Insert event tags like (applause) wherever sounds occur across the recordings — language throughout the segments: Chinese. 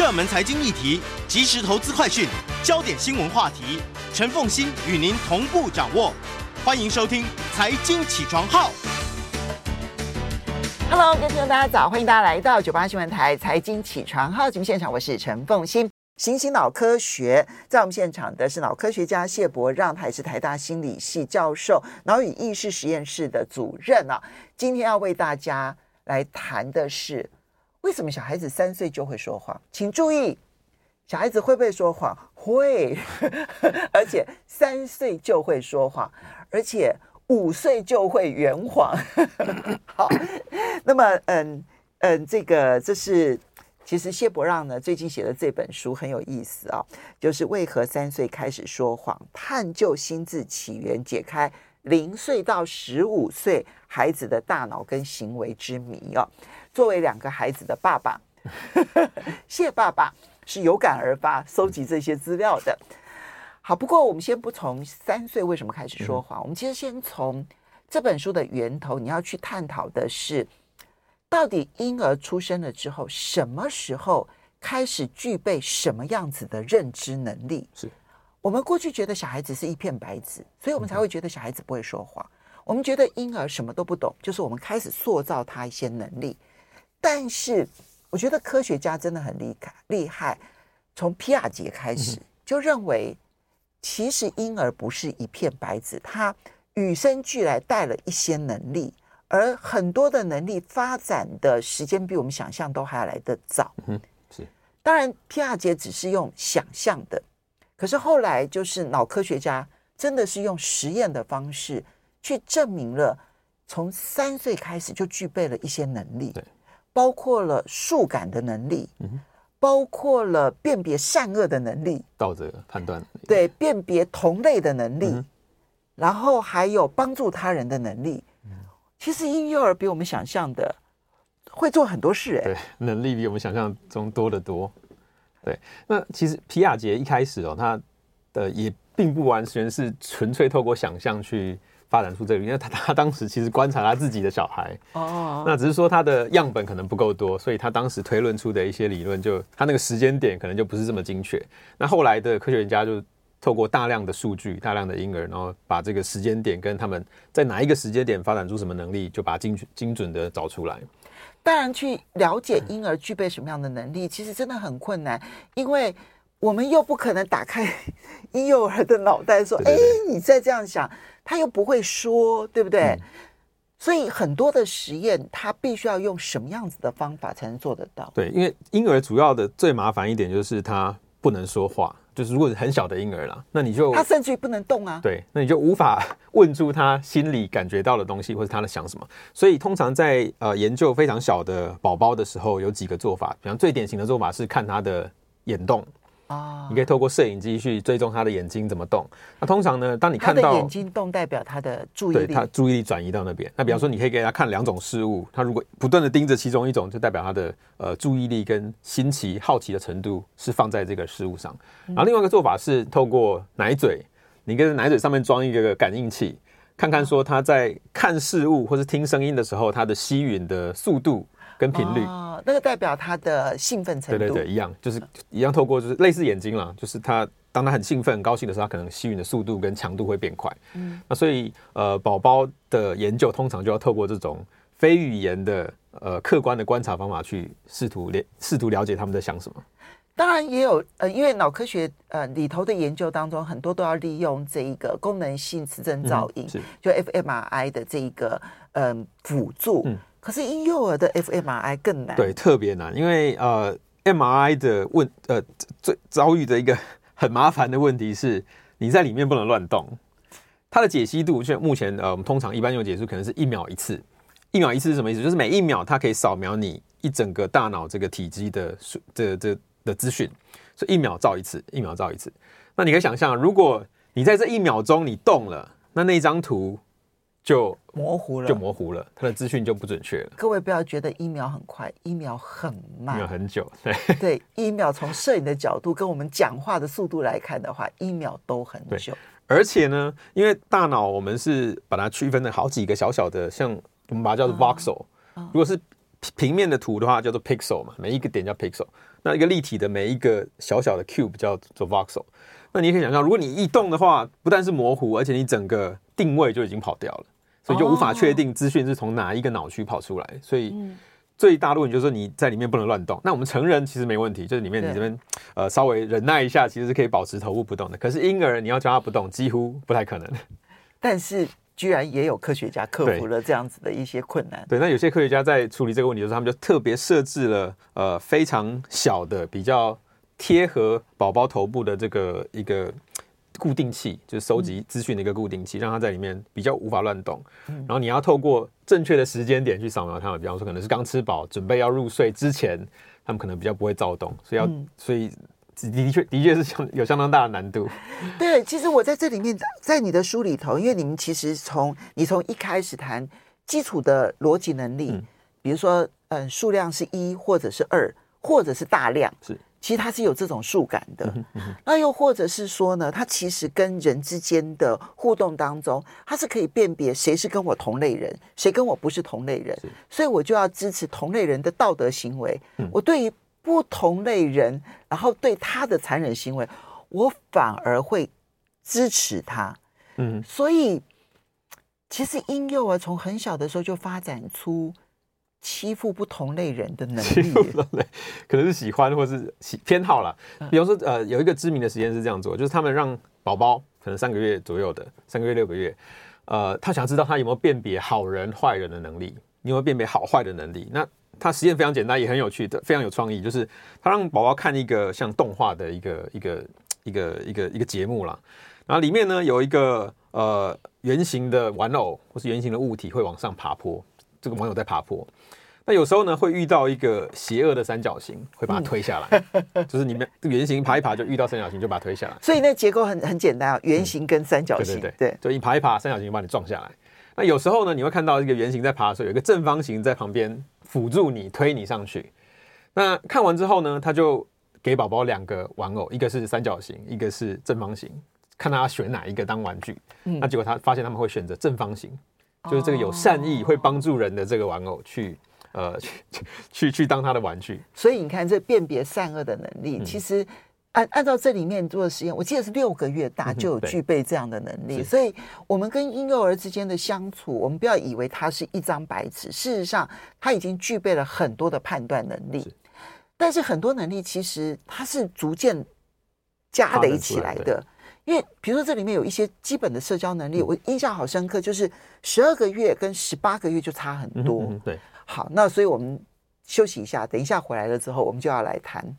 热门财经议题、即时投资快讯、焦点新闻话题，陈凤馨与您同步掌握。欢迎收听《财经起床号》。Hello，各位听众大家早，欢迎大家来到九八新闻台《财经起床号》节目现场，我是陈凤馨。行星脑科学，在我们现场的是脑科学家谢伯让，他也是台大心理系教授、脑与意识实验室的主任啊。今天要为大家来谈的是，为什么小孩子三岁就会说谎？请注意，小孩子会不会说谎？会，(laughs) 而且三岁就会说谎，而且五岁就会圆谎。好，那么嗯嗯，这个这是。其实谢伯让呢，最近写的这本书很有意思啊、就是为何三岁开始说谎，探究心智起源，解开零岁到十五岁孩子的大脑跟行为之谜哦。作为两个孩子的爸爸，(laughs) 谢爸爸是有感而发，收集这些资料的。好，不过我们先不从三岁为什么开始说谎，我们其实先从这本书的源头，你要去探讨的是。到底婴儿出生了之后，什么时候开始具备什么样子的认知能力？是我们过去觉得小孩子是一片白纸，所以我们才会觉得小孩子不会说谎。我们觉得婴儿什么都不懂，就是我们开始塑造他一些能力。但是，我觉得科学家真的很厉害，厉害。从皮亚杰开始就认为，其实婴儿不是一片白纸，他与生俱来带了一些能力。而很多的能力发展的时间比我们想象都还要来得早。嗯，是。当然，皮亚杰只是用想象的，可是后来就是脑科学家真的是用实验的方式去证明了，从三岁开始就具备了一些能力，对，包括了数感的能力，嗯，包括了辨别善恶的能力，道德判断，对，辨别同类的能力，然后还有帮助他人的能力。其实婴幼儿比我们想象的会做很多事，哎，对，能力比我们想象中多得多。对，那其实皮亚杰一开始哦，他的也并不完全是纯粹透过想象去发展出这个，因为他他当时其实观察他自己的小孩，哦，那只是说他的样本可能不够多，所以他当时推论出的一些理论，就他那个时间点可能就不是这么精确。那后来的科学家就。透过大量的数据、大量的婴儿，然后把这个时间点跟他们在哪一个时间点发展出什么能力，就把精精准的找出来。当然，去了解婴儿具备什么样的能力，其实真的很困难，因为我们又不可能打开 (laughs) 婴幼儿的脑袋说：“哎，你再这样想，他又不会说，对不对？”嗯。所以很多的实验，他必须要用什么样子的方法才能做得到？对，因为婴儿主要的最麻烦一点就是他不能说话。就是如果是很小的婴儿啦，那你就他甚至于不能动啊。对，那你就无法问出他心里感觉到的东西，或者他在想什么。所以通常在呃研究非常小的宝宝的时候，有几个做法。比方最典型的做法是看他的眼动。啊，你可以透过摄影机去追踪他的眼睛怎么动。那通常呢，当你看到眼睛动，代表他的注意力，对，他注意力转移到那边。那比方说，你可以给他看两种事物，他如果不断的盯着其中一种，就代表他的呃注意力跟新奇、好奇的程度是放在这个事物上。然后另外一个做法是透过奶嘴，你跟奶嘴上面装一个感应器，看看说他在看事物或是听声音的时候，他的吸吮的速度。跟频率，哦，那个代表他的兴奋程度。对对对，一样，就是一样，透过就是类似眼睛啦，就是他当他很兴奋、很高兴的时候，他可能吸吮的速度跟强度会变快。嗯，那所以呃，宝宝的研究通常就要透过这种非语言的呃客观的观察方法去试图了试图了解他们在想什么。当然也有呃，因为脑科学呃里头的研究当中，很多都要利用这一个功能性磁振造影，嗯、就 fMRI 的这一个嗯辅助。嗯可是婴幼儿的 fMRI 更难，对，特别难，因为呃，MRI 的问呃最遭遇的一个 (laughs) 很麻烦的问题是，你在里面不能乱动。它的解析度，现目前呃，我们通常一般用解析可能是一秒一次，一秒一次是什么意思？就是每一秒它可以扫描你一整个大脑这个体积的数的的的资讯，所以一秒照一次，一秒照一次。那你可以想象，如果你在这一秒钟你动了，那那张图。就模糊了，就模糊了，它的资讯就不准确了。各位不要觉得一秒很快，一秒很慢，一秒很久。(laughs) 对对，一秒从摄影的角度跟我们讲话的速度来看的话，一秒都很久。而且呢，因为大脑我们是把它区分了好几个小小的，像我们把它叫做 voxel。如果是平面的图的话叫做 pixel 嘛，每一个点叫 pixel。那一个立体的每一个小小的 cube 叫做 voxel。那你可以想象，如果你移动的话，不但是模糊，而且你整个定位就已经跑掉了，所以就无法确定资讯是从哪一个脑区跑出来。所以最大的问题就是说你在里面不能乱动。那我们成人其实没问题，就是里面你这边呃稍微忍耐一下，其实是可以保持头部不动的。可是婴儿你要叫他不动，几乎不太可能。但是居然也有科学家克服了这样子的一些困难。对，那有些科学家在处理这个问题的时候，他们就特别设置了呃非常小的比较。贴合宝宝头部的这个一个固定器，就是收集资讯的一个固定器，让它在里面比较无法乱动。然后你要透过正确的时间点去扫描它们，比方说可能是刚吃饱，准备要入睡之前，他们可能比较不会躁动，所以要所以的确的确是相有相当大的难度。对，其实我在这里面，在你的书里头，因为你们其实从你从一开始谈基础的逻辑能力，比如说嗯数量是一或者是二或者是大量是。其实它是有这种数感的，那又或者是说呢，它其实跟人之间的互动当中，它是可以辨别谁是跟我同类人，谁跟我不是同类人，所以我就要支持同类人的道德行为。我对于不同类人，然后对他的残忍行为，我反而会支持他。嗯，所以其实婴幼儿从很小的时候就发展出。欺负不同类人的能力，欺负不同类可能是喜欢或是喜偏好啦。比如说，呃，有一个知名的实验是这样做，就是他们让宝宝可能三个月左右的，三个月六个月，呃，他想知道他有没有辨别好人坏人的能力，有没有辨别好坏的能力。那他实验非常简单，也很有趣的，非常有创意，就是他让宝宝看一个像动画的一个一个一个一个一个节目啦，然后里面呢有一个呃圆形的玩偶或是圆形的物体会往上爬坡。这个网友在爬坡，那有时候呢会遇到一个邪恶的三角形，会把它推下来。嗯、(laughs) 就是你们圆形爬一爬就遇到三角形，就把它推下来。所以那结构很很简单啊，圆形跟三角形。嗯、对对对，对就一爬一爬，三角形就把你撞下来。那有时候呢，你会看到一个圆形在爬的时候，有一个正方形在旁边辅助你推你上去。那看完之后呢，他就给宝宝两个玩偶，一个是三角形，一个是正方形，看他选哪一个当玩具。嗯、那结果他发现他们会选择正方形。就是这个有善意会帮助人的这个玩偶去，呃，去 (laughs) 去去当他的玩具。所以你看，这辨别善恶的能力，其实按按照这里面做的实验，我记得是六个月大就有具备这样的能力。所以，我们跟婴幼儿之间的相处，我们不要以为他是一张白纸，事实上他已经具备了很多的判断能力。但是很多能力其实它是逐渐加累起来的。因为比如说这里面有一些基本的社交能力，我印象好深刻，就是十二个月跟十八个月就差很多。对，好，那所以我们休息一下，等一下回来了之后，我们就要来谈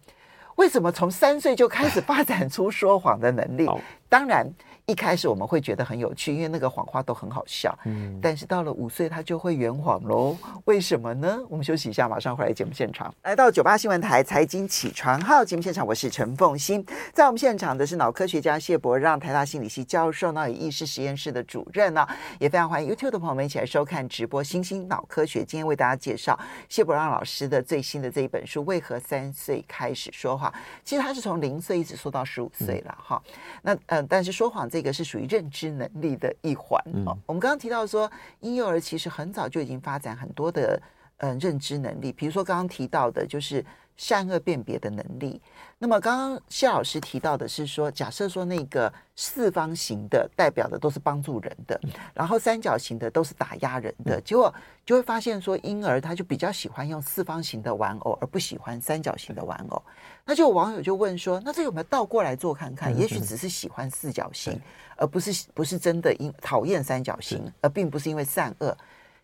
为什么从三岁就开始发展出说谎的能力。(laughs) 当然。一开始我们会觉得很有趣，因为那个谎话都很好笑。嗯，但是到了五岁，他就会圆谎喽。为什么呢？我们休息一下，马上回来节目现场。来到九八新闻台财经起床号节目现场，我是陈凤欣。在我们现场的是脑科学家谢伯让，台大心理系教授，脑与意识实验室的主任呢，也非常欢迎 YouTube 的朋友们一起来收看直播。星星脑科学今天为大家介绍谢伯让老师的最新的这一本书《为何三岁开始说谎》。其实他是从零岁一直说到十五岁了哈。嗯，但是说谎这。这个是属于认知能力的一环哦。我们刚刚提到说，婴幼儿其实很早就已经发展很多的嗯认知能力，比如说刚刚提到的，就是善恶辨别的能力。那么刚刚谢老师提到的是说，假设说那个四方形的代表的都是帮助人的，然后三角形的都是打压人的，结果就会发现说，婴儿他就比较喜欢用四方形的玩偶，而不喜欢三角形的玩偶。那就有网友就问说：“那这有没有倒过来做看看？也许只是喜欢四角形，而不是不是真的因讨厌三角形，而并不是因为善恶。”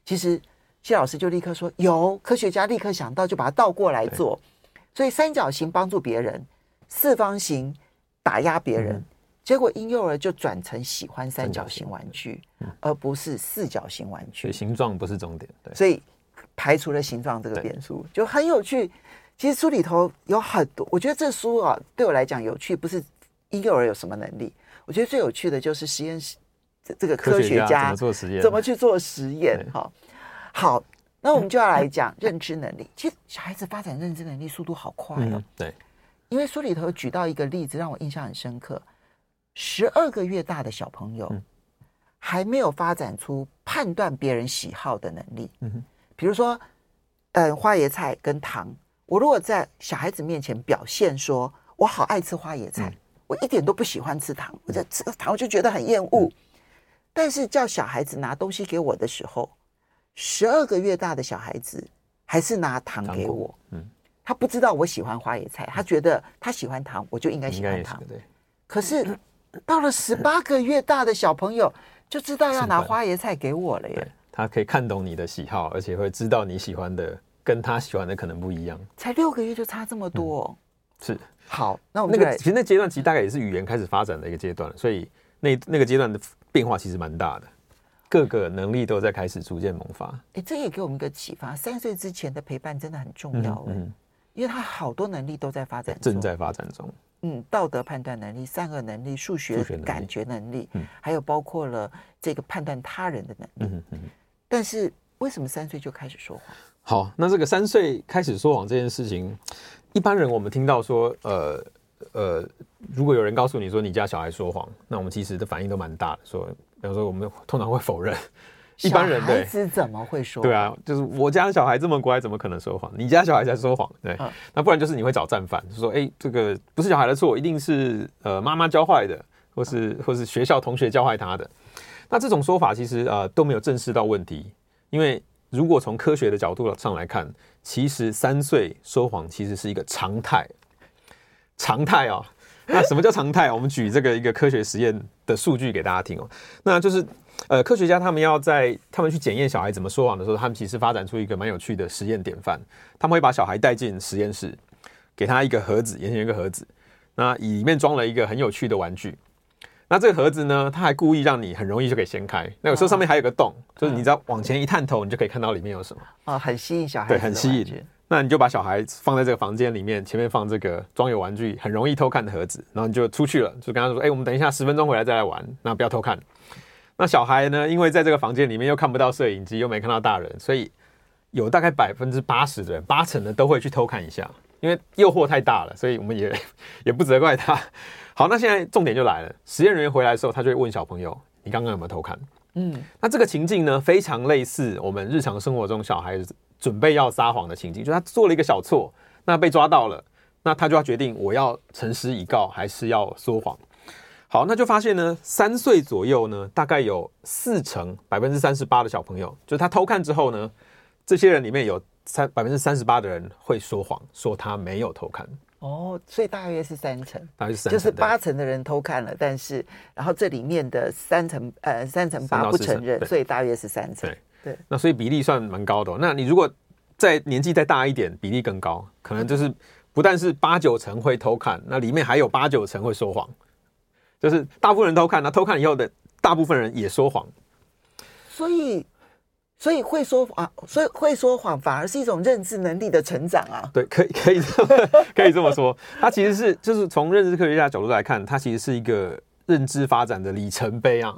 其实谢老师就立刻说：“有科学家立刻想到，就把它倒过来做。所以三角形帮助别人，四方形打压别人。结果婴幼儿就转成喜欢三角形玩具，而不是四角形玩具。形状不是重点，对。所以排除了形状这个变数，就很有趣。”其实书里头有很多，我觉得这书啊对我来讲有趣，不是婴幼儿有什么能力，我觉得最有趣的就是实验室这这个科学家，怎么做实验，怎么去做实验。哈，好，那我们就要来 (laughs) 讲认知能力。其实小孩子发展认知能力速度好快哦。对，因为书里头举到一个例子让我印象很深刻，十二个月大的小朋友还没有发展出判断别人喜好的能力。嗯哼，比如说。嗯，花椰菜跟糖，我如果在小孩子面前表现说我好爱吃花椰菜，嗯、我一点都不喜欢吃糖，我在吃糖我就觉得很厌恶。嗯、但是叫小孩子拿东西给我的时候，十二个月大的小孩子还是拿糖给我。嗯，他不知道我喜欢花椰菜，他觉得他喜欢糖，我就应该喜欢糖。对。可是到了十八个月大的小朋友，就知道要拿花椰菜给我了耶。他可以看懂你的喜好，而且会知道你喜欢的跟他喜欢的可能不一样。才六个月就差这么多。哦嗯，是好。那我们那个其实那阶段其实大概也是语言开始发展的一个阶段，所以那那个阶段的变化其实蛮大的，各个能力都在开始逐渐萌发。哎，这也给我们一个启发：三岁之前的陪伴真的很重要。嗯，嗯，因为他好多能力都在发展，正在发展中。嗯，道德判断能力、善恶能力、数学感觉能力，嗯，还有包括了这个判断他人的能力。嗯嗯。但是。为什么三岁就开始说谎？好，那这个三岁开始说谎这件事情，一般人我们听到说，呃呃，如果有人告诉你说你家小孩说谎，那我们其实的反应都蛮大的。说，比方说我们通常会否认。一般人对，孩子怎么会说谎？对啊，就是我家的小孩这么乖，怎么可能说谎？你家小孩在说谎。对，嗯、那不然就是你会找战犯，就说，哎，这个不是小孩的错，一定是呃妈妈教坏的，或是、嗯、或是学校同学教坏他的。那这种说法其实呃都没有正视到问题。因为如果从科学的角度上来看，其实三岁说谎其实是一个常态，常态哦。(laughs) 那什么叫常态？我们举这个一个科学实验的数据给大家听哦。那就是呃，科学家他们要在他们去检验小孩怎么说谎的时候，他们其实发展出一个蛮有趣的实验典范。他们会把小孩带进实验室，给他一个盒子，眼前有一个盒子，那里面装了一个很有趣的玩具。那这个盒子呢，它还故意让你很容易就可以掀开。那有时候上面还有个洞，就是你只要往前一探头，你就可以看到里面有什么。啊，很吸引小孩。对，很吸引。那你就把小孩放在这个房间里面，前面放这个装有玩具、很容易偷看的盒子，然后你就出去了，就跟他说：“哎，我们等一下十分钟回来再来玩，那不要偷看。”那小孩呢，因为在这个房间里面又看不到摄影机，又没看到大人，所以有大概百分之八十的人，八成的都会去偷看一下，因为诱惑太大了，所以我们也 (laughs) 也不责怪他。好，那现在重点就来了。实验人员回来的时候，他就会问小朋友：“你刚刚有没有偷看？”嗯，那这个情境呢，非常类似我们日常生活中小孩子准备要撒谎的情境，就是他做了一个小错，那被抓到了，那他就要决定我要诚实以告还是要说谎。好，那就发现呢，三岁左右呢，大概有四成百分之三十八的小朋友，就是他偷看之后呢，这些人里面有三百分之三十八的人会说谎，说他没有偷看。哦，所以大约是三成，大约是三成，就是八成的人偷看了，但是然后这里面的三成呃三成八不承认，所以大约是三成。对对，那所以比例算蛮高的哦。那你如果再年纪再大一点，比例更高，可能就是不但是八九成会偷看，那里面还有八九成会说谎，就是大部分人偷看，那偷看以后的大部分人也说谎，所以。所以会说啊，所以会说谎反而是一种认知能力的成长啊。对，可以可以这么可以这么说，它其实是就是从认知科学家角度来看，它其实是一个认知发展的里程碑啊。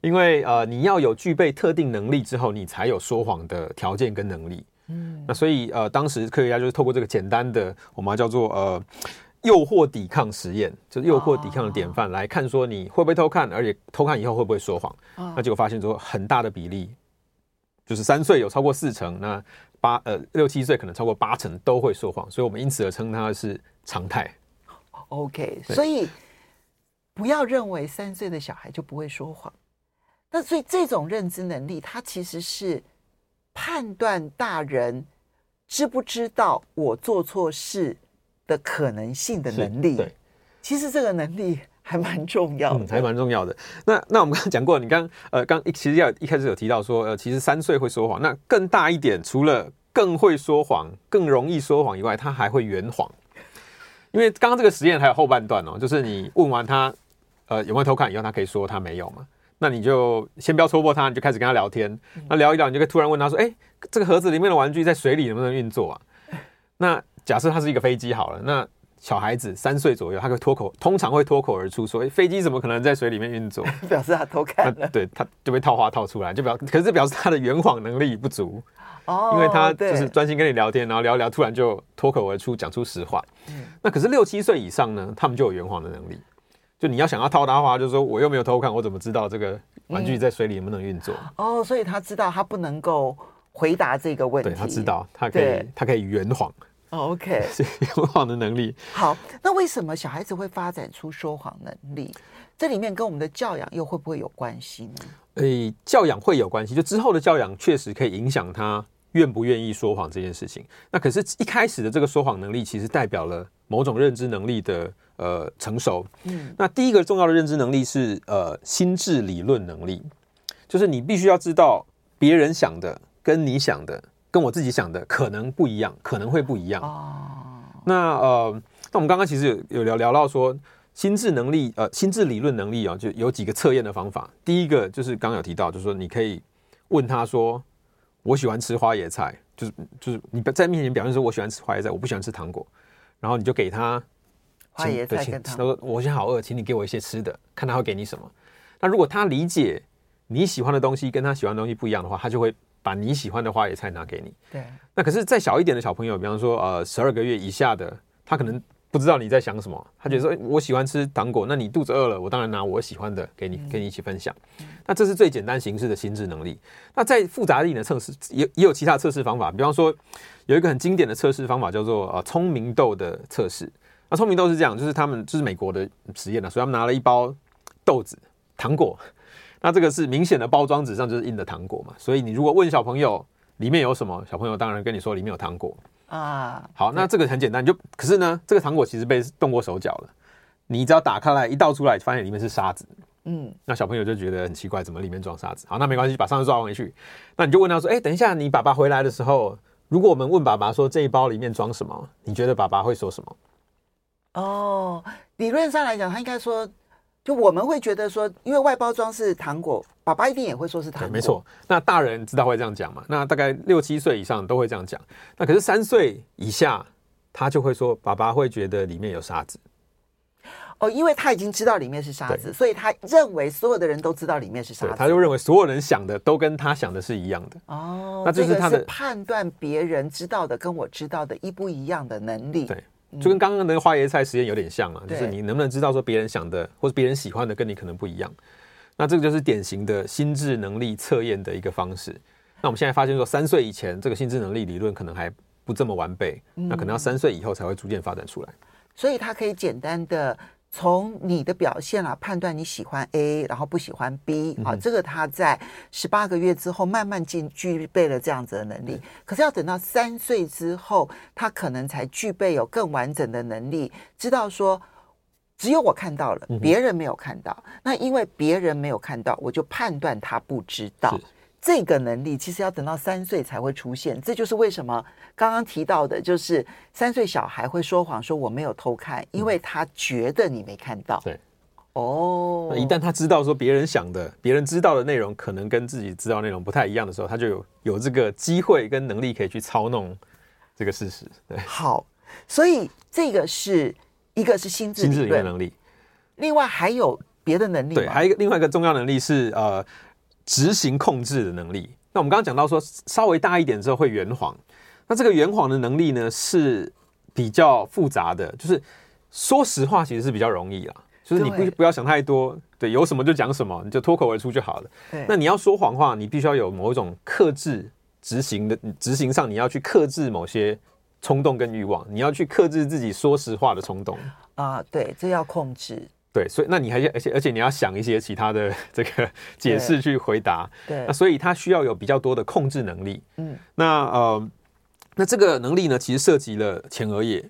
因为呃，你要有具备特定能力之后，你才有说谎的条件跟能力。嗯，那所以呃，当时科学家就是透过这个简单的我们叫做呃诱惑抵抗实验，就是诱惑抵抗的典范来看，说你会不会偷看，而且偷看以后会不会说谎。那结果发现说很大的比例。就是三岁有超过四成，那八呃六七岁可能超过八成都会说谎，所以我们因此而称它是常态。OK，所以不要认为三岁的小孩就不会说谎。那所以这种认知能力，它其实是判断大人知不知道我做错事的可能性的能力。对，其实这个能力。还蛮重要的，嗯，还蛮重要的。那那我们刚刚讲过，你刚呃刚一其实要一开始有提到说，呃，其实三岁会说谎。那更大一点，除了更会说谎、更容易说谎以外，他还会圆谎。因为刚刚这个实验还有后半段哦，就是你问完他呃有没有偷看以后，他可以说他没有嘛。那你就先不要戳破他，你就开始跟他聊天。那聊一聊，你就可以突然问他说：“哎，这个盒子里面的玩具在水里能不能运作啊？”那假设它是一个飞机好了，那。小孩子三岁左右，他会脱口，通常会脱口而出说：“欸，飞机怎么可能在水里面运作？” (laughs) 表示他偷看了，对，他就被套话套出来，就表，可是这表示他的圆谎能力不足哦，因为他就是专心跟你聊天，然后聊一聊，突然就脱口而出讲出实话。嗯，那可是六七岁以上呢，他们就有圆谎的能力。就你要想要套他话，就是说我又没有偷看，我怎么知道这个玩具在水里能不能运作？哦，所以他知道他不能够回答这个问题。对，他知道，他可以，他可以圆谎。OK，是 (laughs) 圆谎的能力。好，那为什么小孩子会发展出说谎能力？这里面跟我们的教养又会不会有关系呢？诶，教养会有关系，就之后的教养确实可以影响他愿不愿意说谎这件事情。那可是，一开始的这个说谎能力，其实代表了某种认知能力的呃成熟。嗯，那第一个重要的认知能力是呃心智理论能力，就是你必须要知道别人想的跟你想的跟我自己想的可能不一样，可能会不一样。哦，那呃，那我们刚刚其实有有聊聊到说。心智能力，呃，心智理论能力啊，就有几个测验的方法。第一个就是刚刚有提到，就是说你可以问他说：“我喜欢吃花椰菜。”就是就是你在面前表现说：“我喜欢吃花椰菜，我不喜欢吃糖果。”然后你就给他花椰菜跟他说。我现在好饿，请你给我一些吃的，看他会给你什么。那如果他理解你喜欢的东西跟他喜欢的东西不一样的话，他就会把你喜欢的花椰菜拿给你。对。那可是再小一点的小朋友，比方说呃十二个月以下的，他可能。不知道你在想什么，他觉得说我喜欢吃糖果，那你肚子饿了，我当然拿我喜欢的给你，跟你一起分享。那这是最简单形式的心智能力。那再复杂一点的测试，也也有其他测试方法。比方说，有一个很经典的测试方法叫做呃聪明豆的测试。那聪明豆是这样，就是他们就是美国的实验了，所以他们拿了一包豆子糖果，那这个是明显的包装纸上就是印的糖果嘛，所以你如果问小朋友里面有什么，小朋友当然跟你说里面有糖果。啊，好，那这个很简单，就可是呢，这个糖果其实被动过手脚了。你只要打开来一倒出来，发现里面是沙子，嗯，那小朋友就觉得很奇怪，怎么里面装沙子？好，那没关系，把沙子抓回去。那你就问他说：“哎，等一下，你爸爸回来的时候，如果我们问爸爸说这一包里面装什么，你觉得爸爸会说什么？”哦，理论上来讲，他应该说。就我们会觉得说，因为外包装是糖果，爸爸一定也会说是糖果。没错，那大人知道会这样讲嘛？那大概六七岁以上都会这样讲。那可是三岁以下，他就会说，爸爸会觉得里面有沙子。哦，因为他已经知道里面是沙子，所以他认为所有的人都知道里面是沙子。他就认为所有人想的都跟他想的是一样的。哦，那就是他的判断别人知道的跟我知道的一不一样的能力。对。就跟刚刚那个花椰菜实验有点像啊，就是你能不能知道说别人想的或者别人喜欢的跟你可能不一样，那这个就是典型的心智能力测验的一个方式。那我们现在发现说，三岁以前这个心智能力理论可能还不这么完备，那可能要三岁以后才会逐渐发展出来。所以它可以简单的。从你的表现啊，判断你喜欢 A，然后不喜欢 B 啊，嗯、这个他在十八个月之后慢慢进具备了这样子的能力。嗯、可是要等到三岁之后，他可能才具备有更完整的能力，知道说只有我看到了，别人没有看到。嗯、那因为别人没有看到，我就判断他不知道。这个能力其实要等到三岁才会出现，这就是为什么刚刚提到的，就是三岁小孩会说谎，说我没有偷看，因为他觉得你没看到。对，哦，那一旦他知道说别人想的、别人知道的内容可能跟自己知道内容不太一样的时候，他就有有这个机会跟能力可以去操弄这个事实。对，好，所以这个是一个是心智心智能力，另外还有别的能力，对，还有一个另外一个重要能力是呃。执行控制的能力。那我们刚刚讲到说，稍微大一点之后会圆谎。那这个圆谎的能力呢，是比较复杂的。就是说实话，其实是比较容易啦。就是你不不要想太多，对，有什么就讲什么，你就脱口而出就好了。对。那你要说谎话，你必须要有某一种克制执行的执行上，你要去克制某些冲动跟欲望，你要去克制自己说实话的冲动啊。对，这要控制。对，所以那你还而且而且你要想一些其他的 (laughs) 这个解释去回答，对，那所以他需要有比较多的控制能力，嗯，那呃，那这个能力呢，其实涉及了前额叶。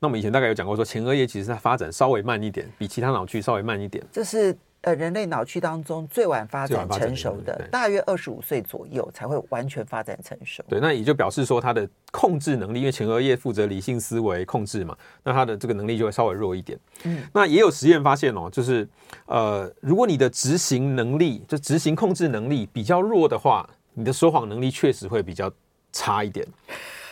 那我们以前大概有讲过说，前额叶其实它发展稍微慢一点，比其他脑区稍微慢一点，这是。呃，人类脑区当中最晚发展成熟的，大约二十五岁左右才会完全发展成熟。对，那也就表示说，他的控制能力，因为前额叶负责理性思维控制嘛，那他的这个能力就会稍微弱一点。嗯，那也有实验发现哦，就是呃，如果你的执行能力，就执行控制能力比较弱的话，你的说谎能力确实会比较差一点。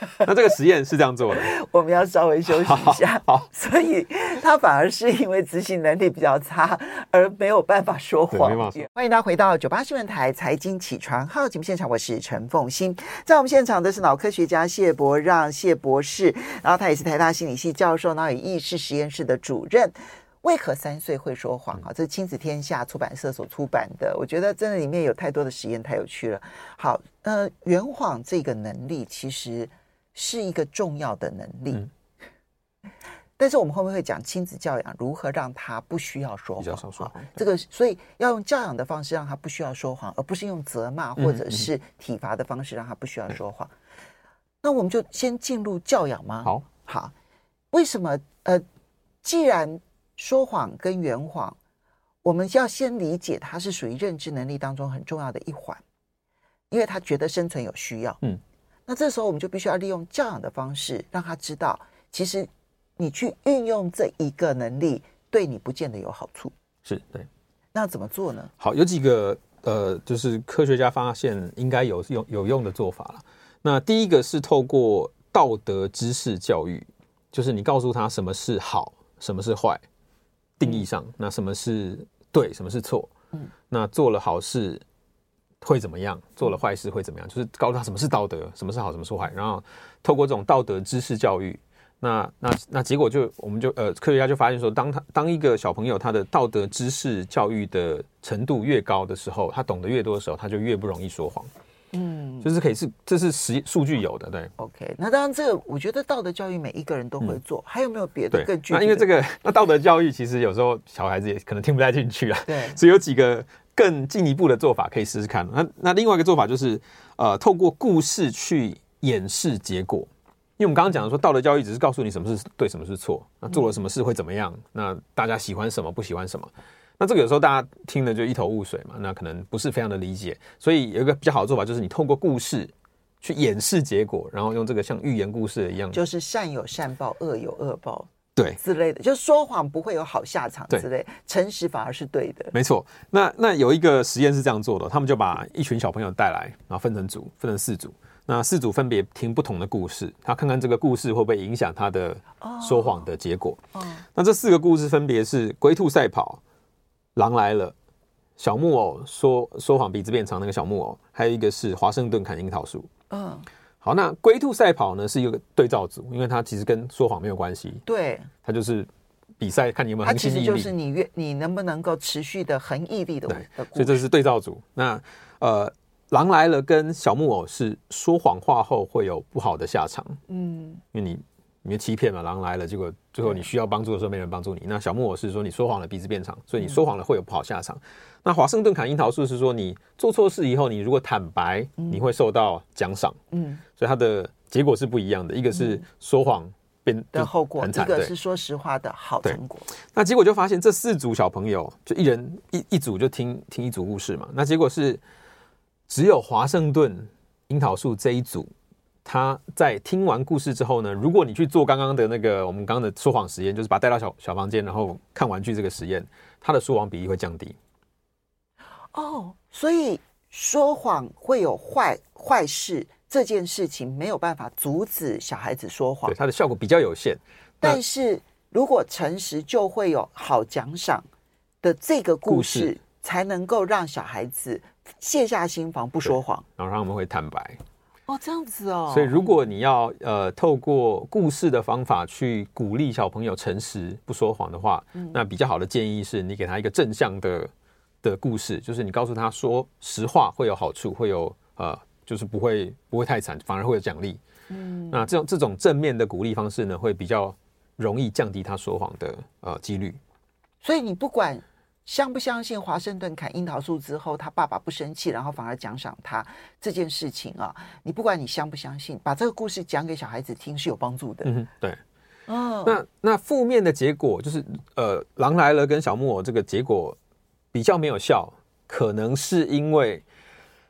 (laughs) 那这个实验是这样做的，(laughs) 我们要稍微休息一下。好，(laughs) 所以他反而是因为执行能力比较差，而没有办法说谎。欢迎大家回到九八新闻台财经起床号节目现场，我是陈凤欣。在我们现场的是脑科学家谢伯让谢博士，然后他也是台大心理系教授，脑与意识实验室的主任。为何三岁会说谎啊？这是亲子天下出版社所出版的，我觉得真的里面有太多的实验，太有趣了。好，呃，圆谎这个能力其实是一个重要的能力。嗯 (laughs) 但是我们后面会讲亲子教养如何让他不需要说谎。这个所以要用教养的方式让他不需要说谎，而不是用责骂或者是体罚的方式让他不需要说谎。那我们就先进入教养吗？好，好。为什么？呃，既然说谎跟圆谎，我们要先理解它是属于认知能力当中很重要的一环，因为他觉得生存有需要。嗯，那这时候我们就必须要利用教养的方式让他知道，其实。你去运用这一个能力，对你不见得有好处。是对，那怎么做呢？好，有几个呃，就是科学家发现应该有用有用的做法了。那第一个是透过道德知识教育，就是你告诉他什么是好，什么是坏，定义上，那什么是对，什么是错。嗯，那做了好事会怎么样？做了坏事会怎么样？就是告诉他什么是道德，什么是好，什么是坏，然后透过这种道德知识教育。那那那结果就我们就呃科学家就发现说，当他当一个小朋友他的道德知识教育的程度越高的时候，他懂得越多的时候，他就越不容易说谎。嗯，就是可以是这是实数据有的，对。OK，那当然这个我觉得道德教育每一个人都会做，嗯、还有没有别的更具体的？那因为这个那道德教育其实有时候小孩子也可能听不太进去啊。对，(laughs) 所以有几个更进一步的做法可以试试看。那那另外一个做法就是呃透过故事去演示结果。因为我们刚刚讲的说，道德教育只是告诉你什么是对，什么是错，那做了什么事会怎么样，那大家喜欢什么，不喜欢什么，那这个有时候大家听了就一头雾水嘛，那可能不是非常的理解。所以有一个比较好的做法，就是你透过故事去演示结果，然后用这个像寓言故事一样，就是善有善报，恶有恶报，对之类的，就说谎不会有好下场之类，诚实反而是对的。没错。那那有一个实验是这样做的，他们就把一群小朋友带来，然后分成组，分成四组。那四组分别听不同的故事，他看看这个故事会不会影响他的说谎的结果。那这四个故事分别是龟兔赛跑、狼来了、小木偶说说谎鼻子变长那个小木偶，还有一个是华盛顿砍樱桃树。嗯，好，那龟兔赛跑呢是一个对照组，因为它其实跟说谎没有关系。对，它就是比赛看你有没有恒心毅力，它其实就是你越你能不能够持续的恒毅力的。对，所以这是对照组。那呃。狼来了，跟小木偶是说谎话后会有不好的下场。嗯，因为你你欺骗嘛，狼来了，结果最后你需要帮助的时候没人帮助你。那小木偶是说你说谎了，鼻子变长，所以你说谎了会有不好下场。那华盛顿砍樱桃树是说你做错事以后，你如果坦白，你会受到奖赏。嗯，所以它的结果是不一样的，一个是说谎变的后果，一个是说实话的好成果。那结果就发现这四组小朋友就一人一一组就听听一组故事嘛，那结果是。只有华盛顿樱桃树这一组，他在听完故事之后呢，如果你去做刚刚的那个我们刚刚的说谎实验，就是把他带到小小房间，然后看玩具这个实验，他的说谎比例会降低。哦，所以说谎会有坏坏事这件事情没有办法阻止小孩子说谎，对，它的效果比较有限。但是如果诚实，就会有好奖赏的这个故事，故事才能够让小孩子。卸下心防，不说谎，然后让他们会坦白。哦，这样子哦。所以，如果你要呃透过故事的方法去鼓励小朋友诚实不说谎的话，嗯、那比较好的建议是你给他一个正向的的故事，就是你告诉他说实话会有好处，会有呃，就是不会不会太惨，反而会有奖励。嗯，那这种这种正面的鼓励方式呢，会比较容易降低他说谎的呃几率。所以你不管。相不相信华盛顿砍樱桃树之后，他爸爸不生气，然后反而奖赏他这件事情啊？你不管你相不相信，把这个故事讲给小孩子听是有帮助的。嗯，对。哦，那那负面的结果就是，呃，狼来了跟小木偶这个结果比较没有效，可能是因为，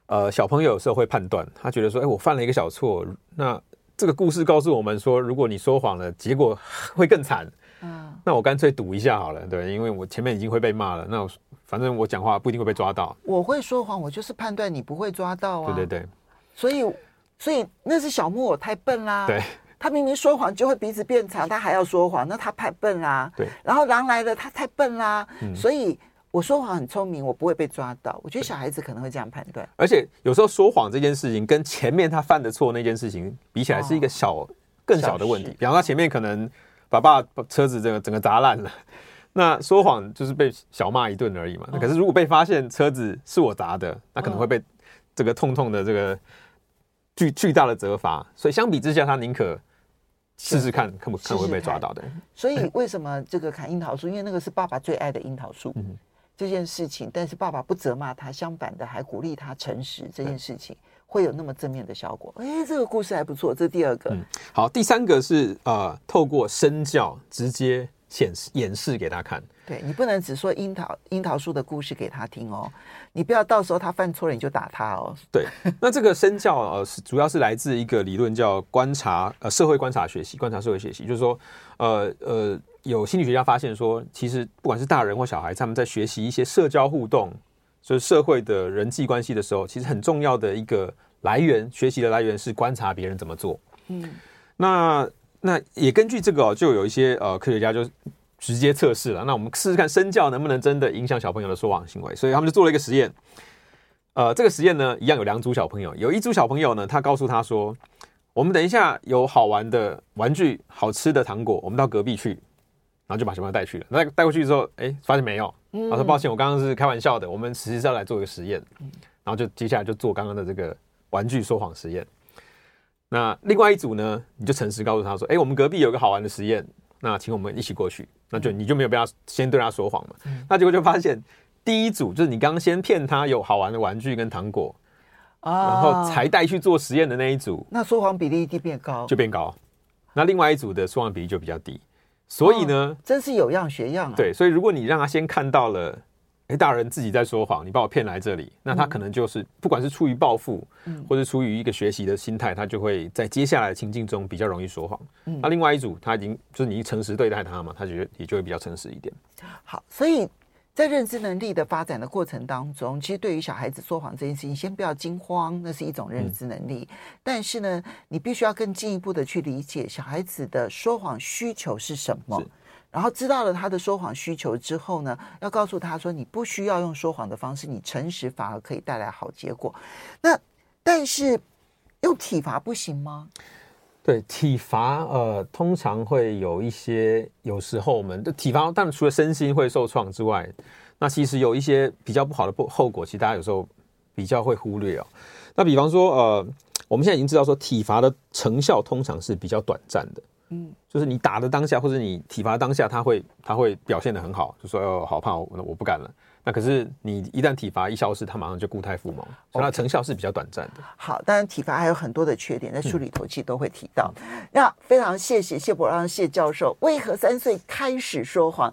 呃，小朋友有时候会判断，他觉得说，哎，我犯了一个小错，那这个故事告诉我们说，如果你说谎了，结果会更惨。嗯，那我干脆赌一下好了，对，因为我前面已经会被骂了，那我反正我讲话不一定会被抓到。我会说谎，我就是判断你不会抓到啊。对对对，所以所以那是小木偶太笨啦。对，他明明说谎就会鼻子变长，他还要说谎，那他太笨啦。对，然后狼来了，他太笨啦。嗯，所以我说谎很聪明，我不会被抓到。我觉得小孩子可能会这样判断。而且有时候说谎这件事情跟前面他犯的错那件事情比起来，是一个小、哦、更小的问题。比方说他前面可能。把爸车子这个整个砸烂了，那说谎就是被小骂一顿而已嘛。那可是如果被发现车子是我砸的，那可能会被这个痛痛的这个巨巨大的责罚。所以相比之下，他宁可试试看，看不看会被抓到的。所以为什么这个砍樱桃树？因为那个是爸爸最爱的樱桃树。嗯。这件事情，但是爸爸不责骂他，相反的还鼓励他诚实。这件事情会有那么正面的效果。哎，这个故事还不错。这是第二个。嗯，好，第三个是呃，透过身教直接显示演示给他看。对，你不能只说樱桃樱桃树的故事给他听哦，你不要到时候他犯错了你就打他哦。对，那这个身教呃是主要是来自一个理论叫观察呃社会观察学习，观察社会学习，就是说呃呃有心理学家发现说，其实不管是大人或小孩，他们在学习一些社交互动，就是社会的人际关系的时候，其实很重要的一个来源，学习的来源是观察别人怎么做。嗯，那那也根据这个、哦、就有一些呃科学家就。直接测试了，那我们试试看身教能不能真的影响小朋友的说谎行为。所以他们就做了一个实验。呃，这个实验呢，一样有两组小朋友，有一组小朋友呢，他告诉他说：“我们等一下有好玩的玩具、好吃的糖果，我们到隔壁去。”然后就把小朋友带去了。那带过去之后，哎，发现没有。他说：“抱歉，我刚刚是开玩笑的，我们实际上来做一个实验。”然后就接下来就做刚刚的这个玩具说谎实验。那另外一组呢，你就诚实告诉他说：“哎，我们隔壁有个好玩的实验。”那请我们一起过去，那就你就没有被他先对他说谎嘛？嗯、那结果就发现，第一组就是你刚刚先骗他有好玩的玩具跟糖果，啊，然后才带去做实验的那一组，那说谎比例一定变高，就变高。那另外一组的说谎比例就比较低。所以呢，哦、真是有样学样啊。对，所以如果你让他先看到了。大人自己在说谎，你把我骗来这里，那他可能就是不管是出于报复，或者出于一个学习的心态，他就会在接下来的情境中比较容易说谎。那另外一组他已经就是你诚实对待他嘛，他觉得也就会比较诚实一点。好，所以在认知能力的发展的过程当中，其实对于小孩子说谎这件事情，先不要惊慌，那是一种认知能力。但是呢，你必须要更进一步的去理解小孩子的说谎需求是什么。然后知道了他的说谎需求之后呢，要告诉他说，你不需要用说谎的方式，你诚实反而可以带来好结果。那但是用体罚不行吗？对，体罚呃，通常会有一些，有时候我们的体罚，但除了身心会受创之外，那其实有一些比较不好的不后果，其实大家有时候比较会忽略哦。那比方说呃，我们现在已经知道说，体罚的成效通常是比较短暂的。嗯，就是你打的当下，或者你体罚当下，他会他会表现得很好，就说哦，好怕，我我不敢了。那可是你一旦体罚一消失，他马上就固态复萌，所以它成效是比较短暂的。好，当然体罚还有很多的缺点，在书里头其实都会提到。嗯、那非常谢谢谢伯让谢教授，为何三岁开始说谎？